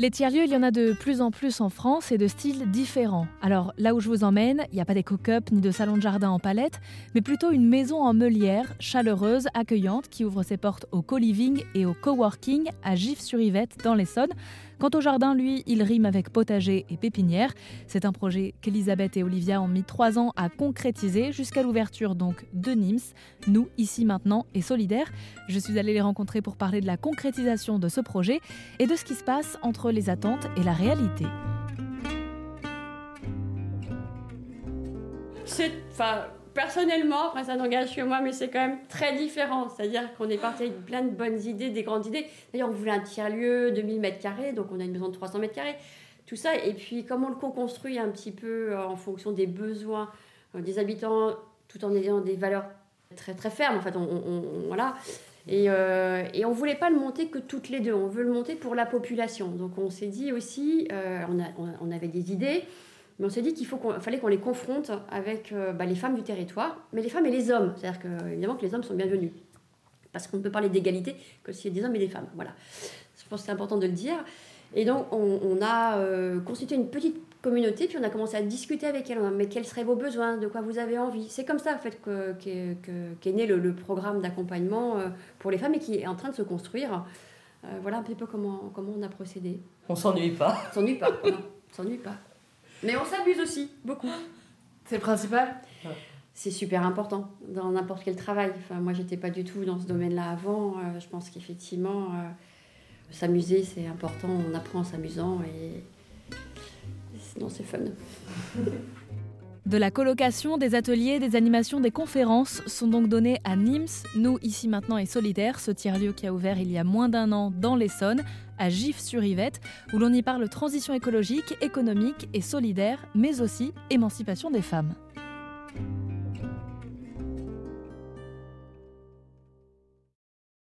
Les tiers-lieux, il y en a de plus en plus en France et de styles différents. Alors là où je vous emmène, il n'y a pas des up ni de salon de jardin en palette, mais plutôt une maison en meulière, chaleureuse, accueillante, qui ouvre ses portes au co-living et au coworking à Gif-sur-Yvette dans l'Essonne. Quant au jardin, lui, il rime avec potager et pépinière. C'est un projet qu'Elisabeth et Olivia ont mis trois ans à concrétiser jusqu'à l'ouverture donc de Nims. Nous, ici maintenant et solidaires, je suis allée les rencontrer pour parler de la concrétisation de ce projet et de ce qui se passe entre les attentes et la réalité. C'est, enfin, personnellement, après ça n'engage que moi, mais c'est quand même très différent. C'est-à-dire qu'on est parti avec plein de bonnes idées, des grandes idées. D'ailleurs, on voulait un tiers-lieu de 1000 mètres carrés, donc on a une maison de 300 mètres carrés. Tout ça, et puis comment on le co-construit un petit peu euh, en fonction des besoins euh, des habitants, tout en ayant des valeurs très très fermes. En fait, on, voilà. Et, euh, et, on voulait pas le monter que toutes les deux. On veut le monter pour la population. Donc on s'est dit aussi, on, a, on, avait des idées. Mais on s'est dit qu'il fallait qu'on les confronte avec euh, bah, les femmes du territoire, mais les femmes et les hommes. C'est-à-dire que, évidemment que les hommes sont bienvenus. Parce qu'on ne peut parler d'égalité que s'il y a des hommes et des femmes. Voilà. Je pense que c'est important de le dire. Et donc, on, a euh, constitué une petite communauté, puis on a commencé à discuter avec elles. Mais quels seraient vos besoins? De quoi vous avez envie? C'est comme ça, en fait, qu'est que, né le, programme d'accompagnement euh, pour les femmes et qui est en train de se construire. voilà un petit peu comment, comment on a procédé. On s'ennuie pas. On s'ennuie pas. on s'ennuie pas. Mais on s'abuse aussi, beaucoup. C'est le principal? C'est super important dans n'importe quel travail. Enfin, moi, j'étais pas du tout dans ce domaine-là avant. Euh, je pense qu'effectivement, euh, s'amuser, c'est important. On apprend en s'amusant et c'est fun. De la colocation, des ateliers, des animations, des conférences sont donc donnés à Nims, nous ici maintenant et solidaires, ce tiers-lieu qui a ouvert il y a moins d'un an dans l'Essonne, à Gif-sur-Yvette, où l'on y parle transition écologique, économique et solidaire, mais aussi émancipation des femmes.